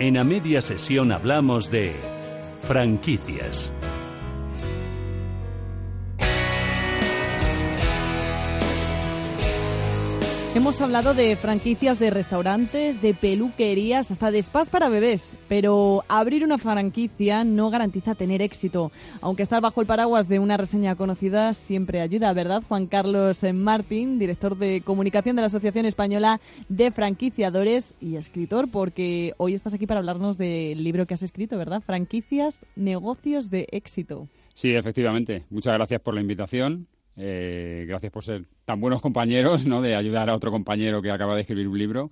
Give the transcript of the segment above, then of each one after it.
En a media sesión hablamos de franquicias. Hemos hablado de franquicias de restaurantes, de peluquerías, hasta de spas para bebés, pero abrir una franquicia no garantiza tener éxito, aunque estar bajo el paraguas de una reseña conocida siempre ayuda, ¿verdad? Juan Carlos Martín, director de comunicación de la Asociación Española de Franquiciadores y escritor, porque hoy estás aquí para hablarnos del libro que has escrito, ¿verdad? Franquicias, negocios de éxito. Sí, efectivamente. Muchas gracias por la invitación. Eh, gracias por ser tan buenos compañeros, ¿no? De ayudar a otro compañero que acaba de escribir un libro.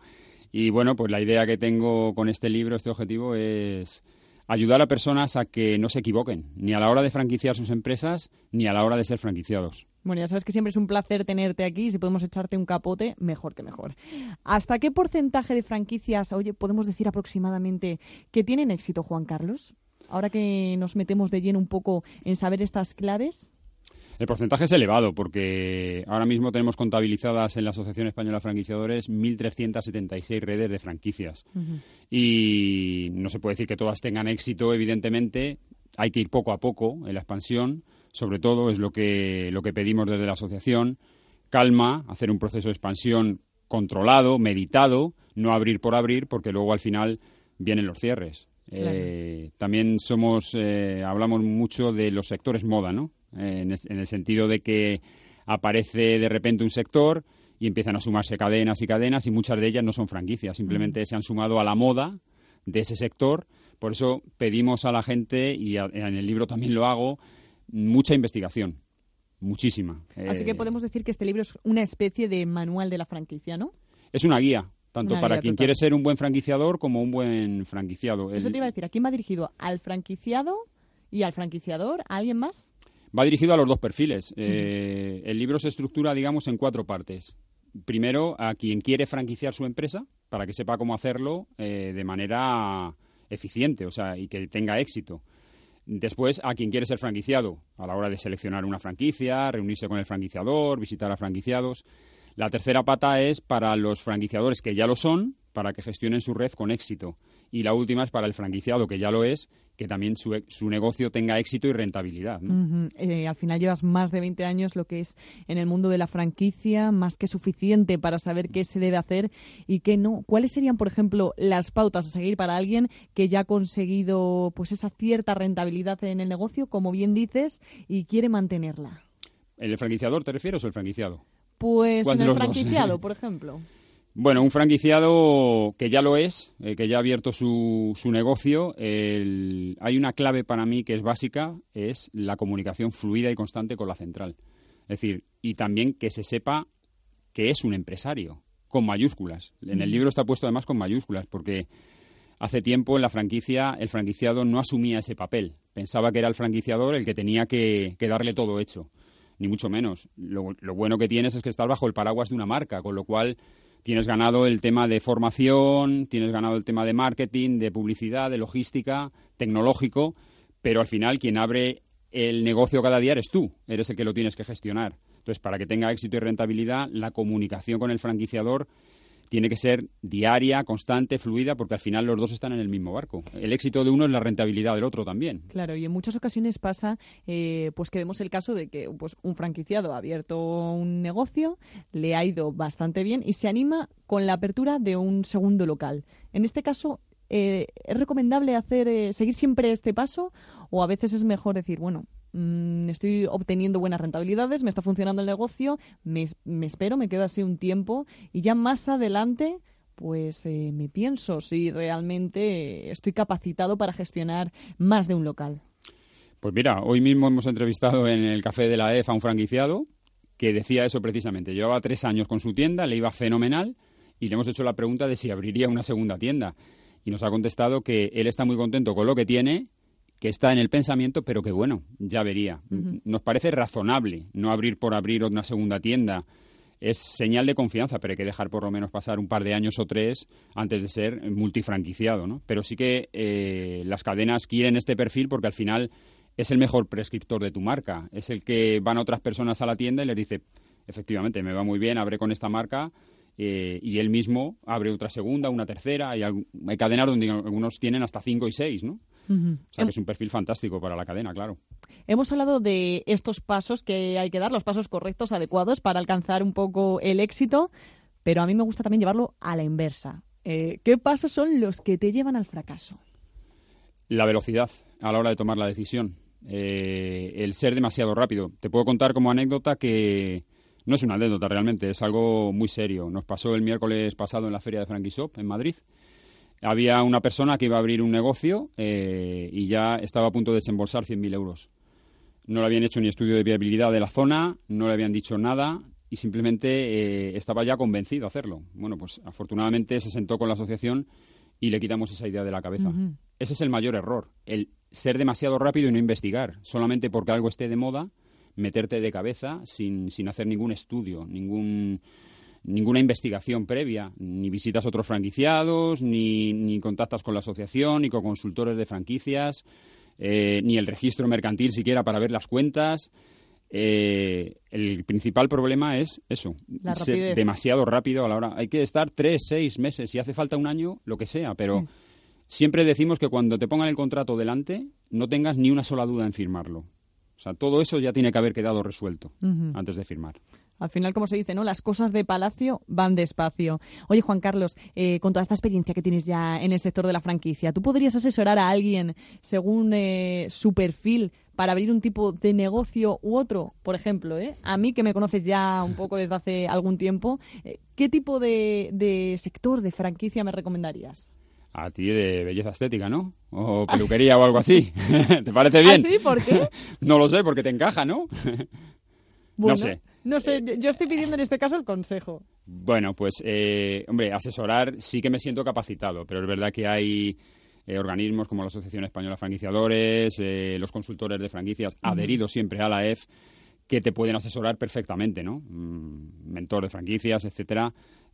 Y bueno, pues la idea que tengo con este libro, este objetivo, es ayudar a personas a que no se equivoquen, ni a la hora de franquiciar sus empresas, ni a la hora de ser franquiciados. Bueno, ya sabes que siempre es un placer tenerte aquí. Si podemos echarte un capote, mejor que mejor. ¿Hasta qué porcentaje de franquicias, oye, podemos decir aproximadamente que tienen éxito, Juan Carlos? Ahora que nos metemos de lleno un poco en saber estas claves. El porcentaje es elevado porque ahora mismo tenemos contabilizadas en la Asociación Española de Franquiciadores 1.376 redes de franquicias. Y no se puede decir que todas tengan éxito, evidentemente. Hay que ir poco a poco en la expansión. Sobre todo es lo que, lo que pedimos desde la asociación. Calma, hacer un proceso de expansión controlado, meditado, no abrir por abrir, porque luego al final vienen los cierres. Eh, también somos, eh, hablamos mucho de los sectores moda, ¿no? Eh, en, el sentido de que aparece de repente un sector y empiezan a sumarse cadenas y cadenas y muchas de ellas no son franquicias, simplemente se han sumado a la moda de ese sector. Por eso pedimos a la gente, y en el libro también lo hago, mucha investigación, muchísima. Así que podemos decir que este libro es una especie de manual de la franquicia, ¿no? Es una guía, tanto para quien quiere ser un buen franquiciador como un buen franquiciado. Eso te iba a decir, ¿a quién va dirigido? ¿Al franquiciado y al franquiciador? ¿A alguien más? Va dirigido a los dos perfiles. Eh, el libro se estructura, digamos, en cuatro partes. Primero, a quien quiere franquiciar su empresa, para que sepa cómo hacerlo eh, de manera eficiente, o sea, y que tenga éxito. Después, a quien quiere ser franquiciado, a la hora de seleccionar una franquicia, reunirse con el franquiciador, visitar a franquiciados. La tercera pata es para los franquiciadores que ya lo son, para que gestionen su red con éxito. Y la última es para el franquiciado, que ya lo es, que también su, su negocio tenga éxito y rentabilidad. Eh, al final llevas más de 20 años lo que es en el mundo de la franquicia, más que suficiente para saber qué se debe hacer y qué no. ¿Cuáles serían, por ejemplo, las pautas a seguir para alguien que ya ha conseguido pues esa cierta rentabilidad en el negocio, como bien dices, y quiere mantenerla? ¿El franquiciador te refieres o el franquiciado? Pues en el franquiciado, por ejemplo. Bueno, un franquiciado que ya lo es, eh, que ya ha abierto su, su negocio, hay una clave para mí que es básica, es la comunicación fluida y constante con la central. Es decir, y también que se sepa que es un empresario, con mayúsculas. En el libro está puesto además con mayúsculas, porque hace tiempo en la franquicia el franquiciado no asumía ese papel. Pensaba que era el franquiciador el que tenía que, darle todo hecho, ni mucho menos. Lo, lo bueno que tienes es que estás bajo el paraguas de una marca, con lo cual tienes ganado el tema de formación, tienes ganado el tema de marketing, de publicidad, de logística, tecnológico, pero al final quien abre el negocio cada día eres tú, eres el que lo tienes que gestionar. Entonces, para que tenga éxito y rentabilidad, la comunicación con el franquiciador tiene que ser diaria, constante, fluida, porque al final los dos están en el mismo barco. El éxito de uno es la rentabilidad del otro también. Claro, y en muchas ocasiones pasa eh, pues que vemos el caso de que pues, un franquiciado ha abierto un negocio, le ha ido bastante bien y se anima con la apertura de un segundo local. En este caso, eh, ¿es recomendable hacer eh, seguir siempre este paso o a veces es mejor decir, bueno, Mm, estoy obteniendo buenas rentabilidades, me está funcionando el negocio, me, espero, me quedo así un tiempo y ya más adelante pues eh, me pienso si realmente estoy capacitado para gestionar más de un local. Pues mira, hoy mismo hemos entrevistado en el café de la EF a un franquiciado que decía eso precisamente. Llevaba tres años con su tienda, le iba fenomenal y le hemos hecho la pregunta de si abriría una segunda tienda. Y nos ha contestado que él está muy contento con lo que tiene, que está en el pensamiento, pero que bueno, ya vería. Nos parece razonable no abrir por abrir una segunda tienda. Es señal de confianza, pero hay que dejar por lo menos pasar un par de años o tres antes de ser multifranquiciado, ¿no? Pero sí que eh, las cadenas quieren este perfil porque al final es el mejor prescriptor de tu marca. Es el que van otras personas a la tienda y les dice, efectivamente, me va muy bien, abre con esta marca, eh, y él mismo abre otra segunda, una tercera. Hay, hay cadenas donde algunos tienen hasta cinco y seis, ¿no? O sea que es un perfil fantástico para la cadena, claro. Hemos hablado de estos pasos que hay que dar, los pasos correctos, adecuados para alcanzar un poco el éxito, pero a mí me gusta también llevarlo a la inversa. Eh, ¿Qué pasos son los que te llevan al fracaso? La velocidad a la hora de tomar la decisión. Eh, el ser demasiado rápido. Te puedo contar como anécdota que no es una anécdota realmente, es algo muy serio. Nos pasó el miércoles pasado en la feria de Frankie Shop en Madrid. Había una persona que iba a abrir un negocio eh, y ya estaba a punto de desembolsar 100.000 euros. No le habían hecho ni estudio de viabilidad de la zona, no le habían dicho nada y simplemente eh, estaba ya convencido a hacerlo. Bueno, pues afortunadamente se sentó con la asociación y le quitamos esa idea de la cabeza. Ese es el mayor error, el ser demasiado rápido y no investigar, solamente porque algo esté de moda meterte de cabeza sin, sin hacer ningún estudio, ningún, ninguna investigación previa, ni visitas a otros franquiciados, ni, ni contactas con la asociación, ni con consultores de franquicias, eh, ni el registro mercantil siquiera para ver las cuentas. Eh, el principal problema es eso, ser demasiado rápido a la hora. Hay que estar tres, seis meses, si hace falta un año, lo que sea, pero siempre decimos que cuando te pongan el contrato delante, no tengas ni una sola duda en firmarlo. O sea, todo eso ya tiene que haber quedado resuelto antes de firmar. Al final, como se dice, ¿no? Las cosas de palacio van despacio. Oye, Juan Carlos, eh, con toda esta experiencia que tienes ya en el sector de la franquicia, ¿tú podrías asesorar a alguien según eh, su perfil para abrir un tipo de negocio u otro? Por ejemplo, ¿eh? a mí que me conoces ya un poco desde hace algún tiempo, ¿qué tipo de sector de franquicia me recomendarías? a ti de belleza estética, ¿no? O peluquería o algo así. ¿Te parece bien? ¿Ah, sí? ¿Por qué? no lo sé, porque te encaja, ¿no? no sé. No sé, yo estoy pidiendo en este caso el consejo. Bueno, pues, eh, hombre, asesorar sí que me siento capacitado, pero es verdad que hay eh, organismos como la Asociación Española de Franquiciadores, eh, los consultores de franquicias adheridos siempre a la EF, que te pueden asesorar perfectamente, ¿no? Mm, mentor de franquicias, etcétera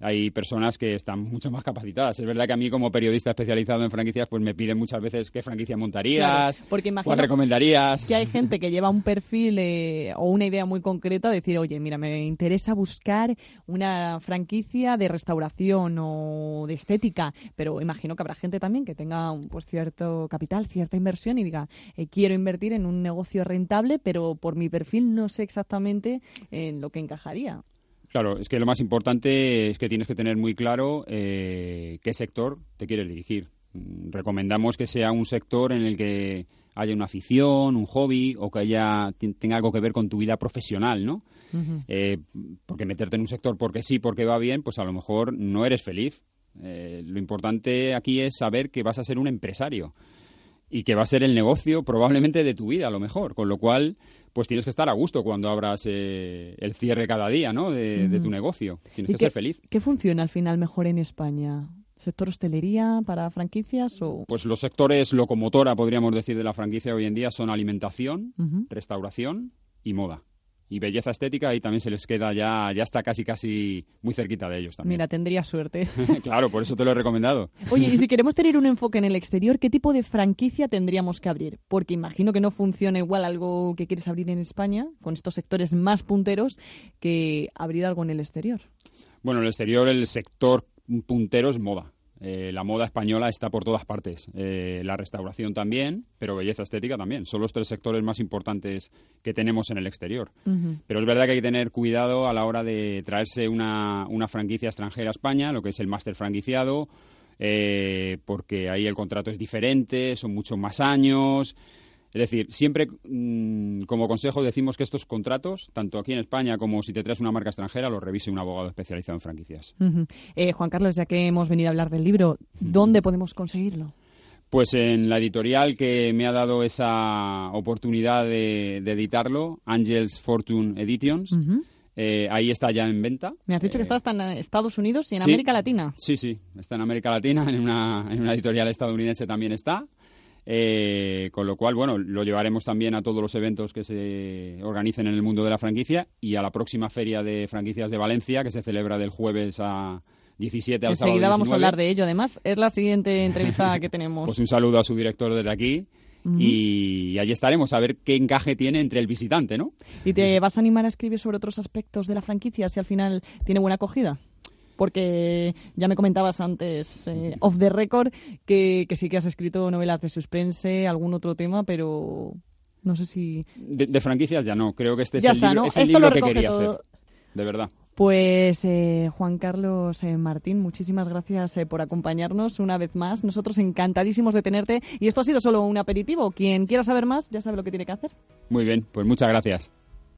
hay personas que están mucho más capacitadas. Es verdad que a mí como periodista especializado en franquicias, pues me piden muchas veces qué franquicia montarías, porque cuál recomendarías. Que hay gente que lleva un perfil eh, o una idea muy concreta de decir, oye, mira, me interesa buscar una franquicia de restauración o de estética, pero imagino que habrá gente también que tenga pues cierto capital, cierta inversión y diga, eh, quiero invertir en un negocio rentable, pero por mi perfil no sé exactamente en lo que encajaría. Claro, es que lo más importante es que tienes que tener muy claro eh, qué sector te quieres dirigir. Mm, recomendamos que sea un sector en el que haya una afición, un hobby o que haya tenga algo que ver con tu vida profesional, ¿no? Eh, porque meterte en un sector porque sí, porque va bien, pues a lo mejor no eres feliz. Eh, lo importante aquí es saber que vas a ser un empresario y que va a ser el negocio probablemente de tu vida, a lo mejor. Con lo cual, pues tienes que estar a gusto cuando abras eh, el cierre cada día, ¿no? De, tu negocio. Tienes que ser feliz. ¿Qué funciona al final mejor en España? ¿Sector hostelería para franquicias o...? Pues los sectores locomotora, podríamos decir, de la franquicia hoy en día son alimentación, restauración y moda y belleza estética y también se les queda ya, ya está casi casi muy cerquita de ellos también. Mira, tendría suerte. claro, por eso te lo he recomendado. Oye, y si queremos tener un enfoque en el exterior, ¿qué tipo de franquicia tendríamos que abrir? Porque imagino que no funciona igual algo que quieres abrir en España, con estos sectores más punteros, que abrir algo en el exterior. Bueno, en el exterior el sector puntero es moda. Eh, la moda española está por todas partes. Eh, la restauración también, pero belleza estética también. Son los tres sectores más importantes que tenemos en el exterior. Pero es verdad que hay que tener cuidado a la hora de traerse una, una franquicia extranjera a España, lo que es el máster franquiciado, eh, porque ahí el contrato es diferente, son muchos más años. Es decir, siempre mm, como consejo decimos que estos contratos, tanto aquí en España como si te traes una marca extranjera, los revise un abogado especializado en franquicias. Eh, Juan Carlos, ya que hemos venido a hablar del libro, ¿dónde podemos conseguirlo? Pues en la editorial que me ha dado esa oportunidad de, editarlo, Angels Fortune Editions. Eh, ahí está ya en venta. Me has dicho que Eh, está hasta en Estados Unidos y en sí. América Latina. Sí, sí, está en América Latina, en una, en una editorial estadounidense también está. Eh, con lo cual, bueno, lo llevaremos también a todos los eventos que se organicen en el mundo de la franquicia y a la próxima feria de franquicias de Valencia, que se celebra del jueves a 17 al sábado Enseguida vamos a 19. hablar de ello. Además, es la siguiente entrevista que tenemos. Pues un saludo a su director desde aquí. Y allí estaremos a ver qué encaje tiene entre el visitante, ¿no? ¿Y te vas a animar a escribir sobre otros aspectos de la franquicia si al final tiene buena acogida? Porque ya me comentabas antes, eh, off the record, que, que sí que has escrito novelas de suspense, algún otro tema, pero no sé si... De, de franquicias ya no, creo que este es el está, libro, ¿no? es el Esto libro lo que quería todo. hacer. De verdad. Pues eh, Juan Carlos eh, Martín, muchísimas gracias eh, por acompañarnos una vez más. Nosotros encantadísimos de tenerte. Y esto ha sido solo un aperitivo. Quien quiera saber más ya sabe lo que tiene que hacer. Muy bien, pues muchas gracias.